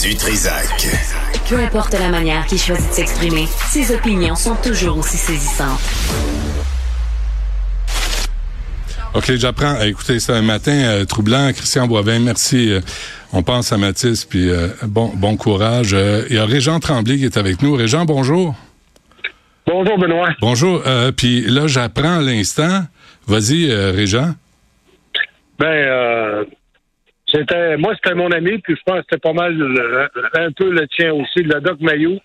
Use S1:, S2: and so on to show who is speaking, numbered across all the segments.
S1: Du Trisac.
S2: Peu importe la manière qu'il choisit de s'exprimer, ses opinions sont toujours aussi saisissantes.
S3: OK, j'apprends. Écoutez, c'est un matin euh, troublant. Christian Boivin, merci. Euh, on pense à Mathis, puis euh, bon, bon courage. Euh, Il y a Régent Tremblay qui est avec nous. Régent, bonjour.
S4: Bonjour, Benoît.
S3: Bonjour. Euh, puis là, j'apprends à l'instant. Vas-y, euh, Régent.
S4: Ben, euh, c'était, moi, c'était mon ami, puis je pense que c'était pas mal le- un peu le tien aussi, le Doc Mayou.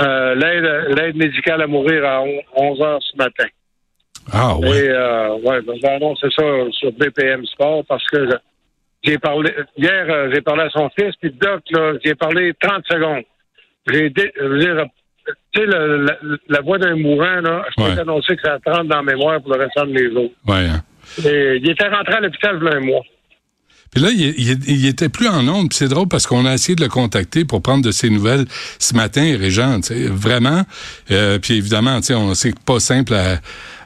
S4: Euh, l'aide, l'aide médicale à mourir à 11 heures ce matin.
S3: Ah, ouais.
S4: Et, euh, ouais, ben, j'ai annoncé ça sur BPM Sport parce que j'ai parlé, hier, euh, j'ai parlé à son fils, puis Doc, là, j'ai parlé 30 secondes. J'ai, dé- tu sais, la, la voix d'un mourant, là, je peux
S3: Ouais.
S4: t'annoncer que ça rentre dans la mémoire pour le restant de mes jours.
S3: Ouais. hein.
S4: Et il était rentré à l'hôpital il y a un mois.
S3: Puis là, il, il, il était plus en onde. Puis c'est drôle parce qu'on a essayé de le contacter pour prendre de ses nouvelles ce matin, Régent. Vraiment. Euh, puis évidemment, on sait que pas simple à,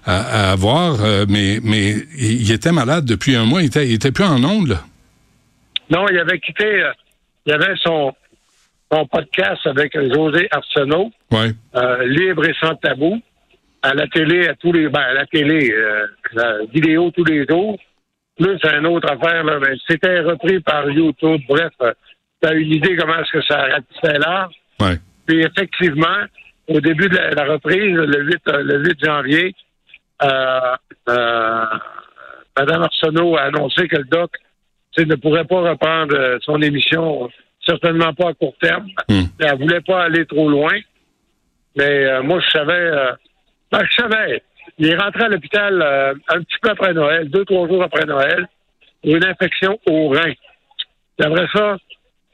S3: à, à avoir, euh, mais, mais il, était malade depuis un mois. Il était, il était plus en onde, là.
S4: Non, il avait quitté, euh, il avait son, son podcast avec José Arsenault,
S3: Ouais.
S4: euh, libre et sans tabou, à la télé, à tous les, ben, à la télé, euh, la vidéo tous les jours. Plus, c'est une autre affaire, là, ben, c'était repris par YouTube. Bref, euh, t'as une idée comment est-ce que ça ratissait l'art.
S3: Ouais.
S4: Puis effectivement, au début de la, la reprise, le 8, euh, le 8 janvier, euh, euh, Mme Arsenault a annoncé que le doc tu ne pourrait pas reprendre euh, son émission, certainement pas à court terme.
S3: Hmm.
S4: Elle voulait pas aller trop loin. Mais euh, moi, je savais, euh, ben, je savais. Il est rentré à l'hôpital euh, un petit peu après Noël, deux, trois jours après Noël, pour une infection au rein. Après ça,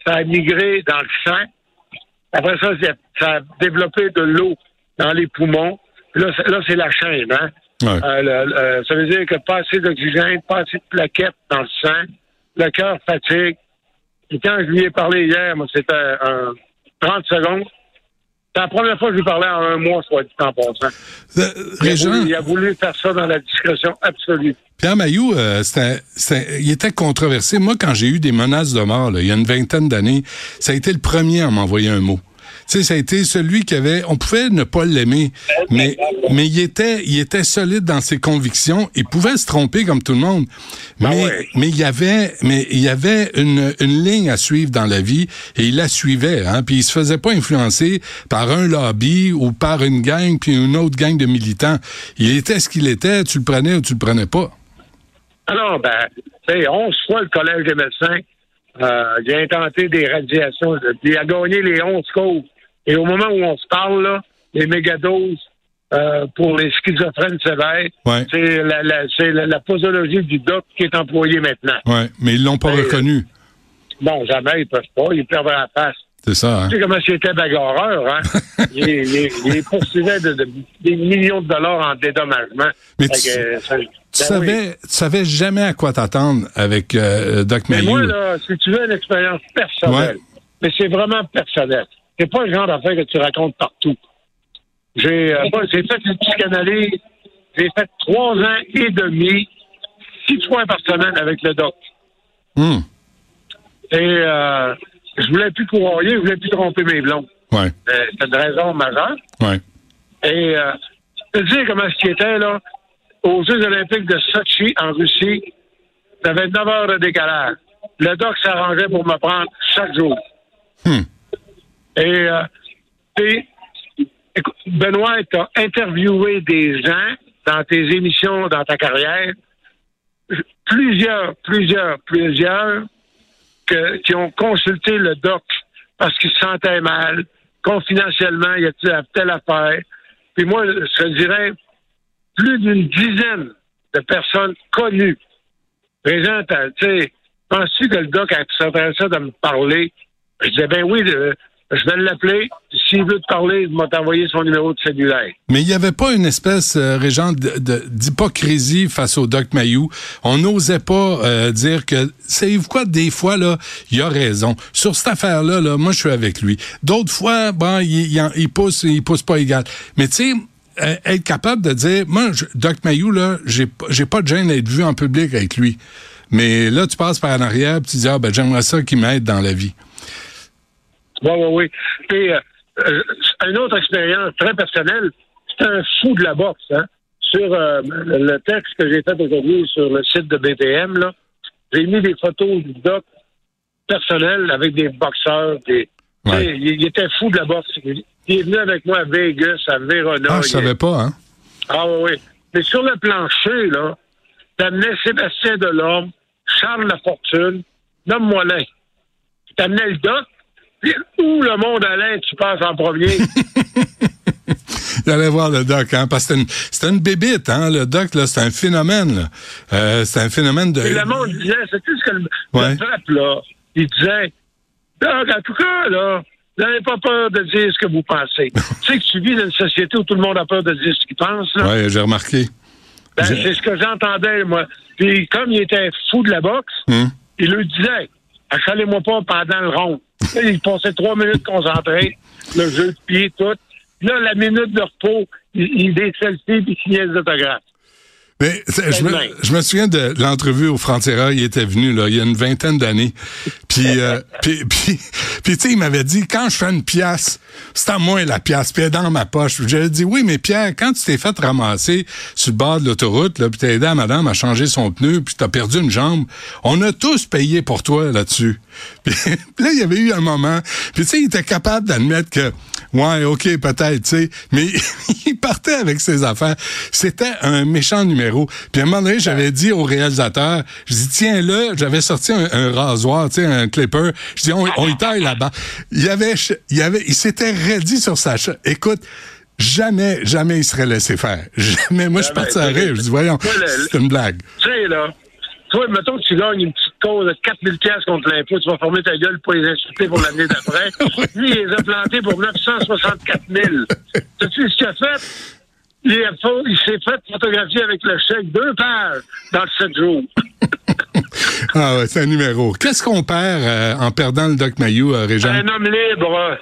S4: ça a migré dans le sang. Après ça, ça- a développé de l'eau dans les poumons. Là, c'est- là, c'est la chaîne. Hein?
S3: Ouais.
S4: Euh, le- le- ça veut dire que pas assez d'oxygène, pas assez de plaquettes dans le sang, le cœur fatigue. Et quand je lui ai parlé hier, moi, c'était un 30 secondes. C'est la première fois que je lui parlais en un mois, soit dit en passant.
S3: Euh,
S4: Il a,
S3: Régent,
S4: voulu, il a voulu faire ça dans la discrétion absolue.
S3: Pierre Mailloux, euh, c'était- c'était- il était controversé. Moi, quand j'ai eu des menaces de mort, là, il y a une vingtaine d'années, ça a été le premier à m'envoyer un mot. Tu sais, ça a été celui qui avait, on pouvait ne pas l'aimer, mais, mais il était, il était solide dans ses convictions. Il pouvait se tromper comme tout le monde. Mais,
S4: ouais.
S3: mais il y avait, mais il y avait une, une ligne à suivre dans la vie et il la suivait, hein. Puis il se faisait pas influencer par un lobby ou par une gang puis une autre gang de militants. Il était ce qu'il était. Tu le prenais ou tu le prenais pas.
S4: Alors, ben, tu sais, 11 fois le Collège des médecins, euh, il a intenté des radiations, il a gagné les 11 causes. Et au moment où on se parle, là, les mégadoses euh, pour les schizophrènes sévères,
S3: Ouais.
S4: c'est la, la, la, la posologie du doc qui est employée maintenant.
S3: Ouais, mais ils l'ont pas reconnu.
S4: Bon, jamais, ils peuvent pas, ils perdent la face.
S3: C'est ça, hein?
S4: Tu sais comment c'était bagarreur, hein? il, il, il poursuivait de, de- des millions de dollars en dédommagement.
S3: Mais tu-
S4: que, euh, ça-
S3: Tu
S4: ben oui.
S3: savais, tu savais jamais à quoi t'attendre avec euh, Doc
S4: Mais moi, là, si tu veux une expérience personnelle,
S3: Ouais.
S4: mais c'est vraiment personnel. C'est pas le genre d'affaire que tu racontes partout. J'ai euh, fait une psychanalyse. J'ai fait trois ans et demi, six fois par semaine avec le doc.
S3: Hum,
S4: Et euh, je voulais plus courir, je voulais plus tromper mes blonds.
S3: Ouais,
S4: Euh, C'était une raison majeure.
S3: ouais.
S4: Et euh, je te dis comment ce qui était, là, aux Jeux olympiques de Sochi, en Russie, j'avais 9 heures de décalage. Le doc s'arrangeait pour me prendre chaque jour.
S3: Hum.
S4: Et, euh, Benoît, tu as interviewé des gens dans tes émissions, dans ta carrière, plusieurs, plusieurs, plusieurs qui ont consulté le doc parce qu'ils se sentaient mal, confidentiellement, il y a telle, affaire. Puis moi, je dirais plus d'une dizaine de personnes connues. T'as- tu sais, penses-tu que le doc a s'intéressé de me parler? Je disais, ben oui, euh, je vais l'appeler. S'il veut te parler, il m'a envoyé son numéro de cellulaire.
S3: Mais il n'y avait pas une espèce, euh, Régent, d'hypocrisie face au Doc Mayou. On n'osait pas euh, dire que, savez-vous quoi, des fois, là, il a raison. Sur cette affaire-là, là, moi, je suis avec lui. D'autres fois, bon, il, pousse, il pousse pas égal. Mais tu sais, euh, être capable de dire, moi, je- Doc Mayou, là, j'ai pas- de gêne d'être vu en public avec lui. Mais là, tu passes par en arrière, puis tu dis, ah, ben, j'aimerais ça qu'il m'aide dans la vie.
S4: Oui, oui, oui. Puis, euh, euh, une autre expérience très personnelle, c'est un fou de la boxe. Hein? Sur euh, le texte que j'ai fait aujourd'hui sur le site de BTM, là, j'ai mis des photos du doc personnel avec des boxeurs. Des,
S3: Ouais.
S4: il, il était fou de la boxe. Il est venu avec moi à Vegas, à Verona.
S3: Ah, je savais pas, hein?
S4: ah oui, oui. Mais sur le plancher, là, t'amenais Sébastien Delorme, Charles Lafortune, nomme-moi l'un. T'amenais le doc, où le monde allait, tu passes en premier.
S3: J'allais voir le doc, hein, parce que c'était une, une bébite, hein, le doc, là, c'est un phénomène, là. Euh, c'est un phénomène de...
S4: Et le monde disait, c'est tout ce que le,
S3: Ouais.
S4: le peuple, là, il disait, Doc, en tout cas, là, vous n'avez pas peur de dire ce que vous pensez. tu sais que tu vis dans une société où tout le monde a peur de dire ce qu'il pense, là.
S3: Ouais, j'ai remarqué.
S4: Ben, c'est ce que j'entendais, moi. Puis comme il était fou de la boxe,
S3: Hum.
S4: il lui disait achalez-moi pas pendant le rond. Il passait trois minutes concentré, le jeu de pied, tout. Là, la minute de repos, il, il des selfies puis il des autographes.
S3: Mais je, me,
S4: Tellement.
S3: je me souviens de l'entrevue au Frontiera, il était venu là, il y a une vingtaine d'années. Puis, euh, puis, puis, puis, tu sais, il m'avait dit, quand je fais une pièce, c'est à moi la pièce, puis elle est dans ma poche. J'avais dit, oui, mais Pierre, quand tu t'es fait ramasser sur le bord de l'autoroute, là, puis t'as aidé à madame à changer son pneu, puis t'as perdu une jambe, on a tous payé pour toi là-dessus. Puis là, il y avait eu un moment, puis tu sais, il était capable d'admettre que, ouais, ok, peut-être, tu sais, mais il partait avec ses affaires. C'était un méchant numéro. Puis à un moment donné, j'avais dit au réalisateur, je dis, tiens là, j'avais sorti un, un rasoir, tu sais, un clipper. Je dis, on, on y taille là-bas. Il avait, il avait, il s'était raidi sur sa cha- Écoute, jamais, jamais il serait laissé faire. Jamais. Moi, je suis parti à rire. Je dis, voyons, c'est une blague.
S4: Tu sais, là, toi, mettons que tu gagnes une petite cause de 4000 pièces contre l'impôt, tu vas former ta gueule pour les insulter pour l'année d'après. Lui, il les a plantés pour 964 000. Sais-tu ce qu'il a fait? Il, s'est fait photographier avec le chèque deux pages dans le 7 jours.
S3: Ah ouais, c'est un numéro. Qu'est-ce qu'on perd euh, en perdant le Doc Mayou, euh, Régent?
S4: Un homme libre.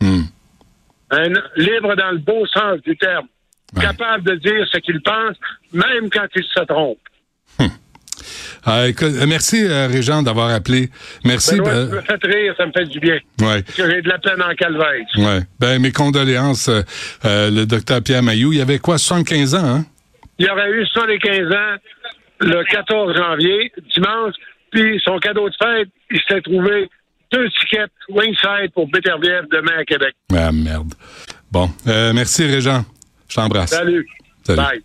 S3: Hmm.
S4: Un libre dans le beau sens du terme.
S3: Ouais.
S4: Capable de dire ce qu'il pense, même quand il se trompe.
S3: Écoute, euh, merci, euh, Régent, d'avoir appelé. Merci.
S4: Benoît,
S3: ben,
S4: me fais rire, ça me fait du bien.
S3: ouais.
S4: Parce que j'ai de la peine en calvaire.
S3: Ouais. Ben, mes condoléances, euh, euh, le docteur Pierre Mayou. Il avait quoi, 75 ans, hein?
S4: Il aurait eu 75 ans le 14 janvier, dimanche, puis son cadeau de fête, il s'était trouvé deux tickets Wingside pour Beterbiev demain à Québec.
S3: Ah, merde. Bon, euh, merci, Régent. Je t'embrasse.
S4: Salut.
S3: Salut.
S4: Bye.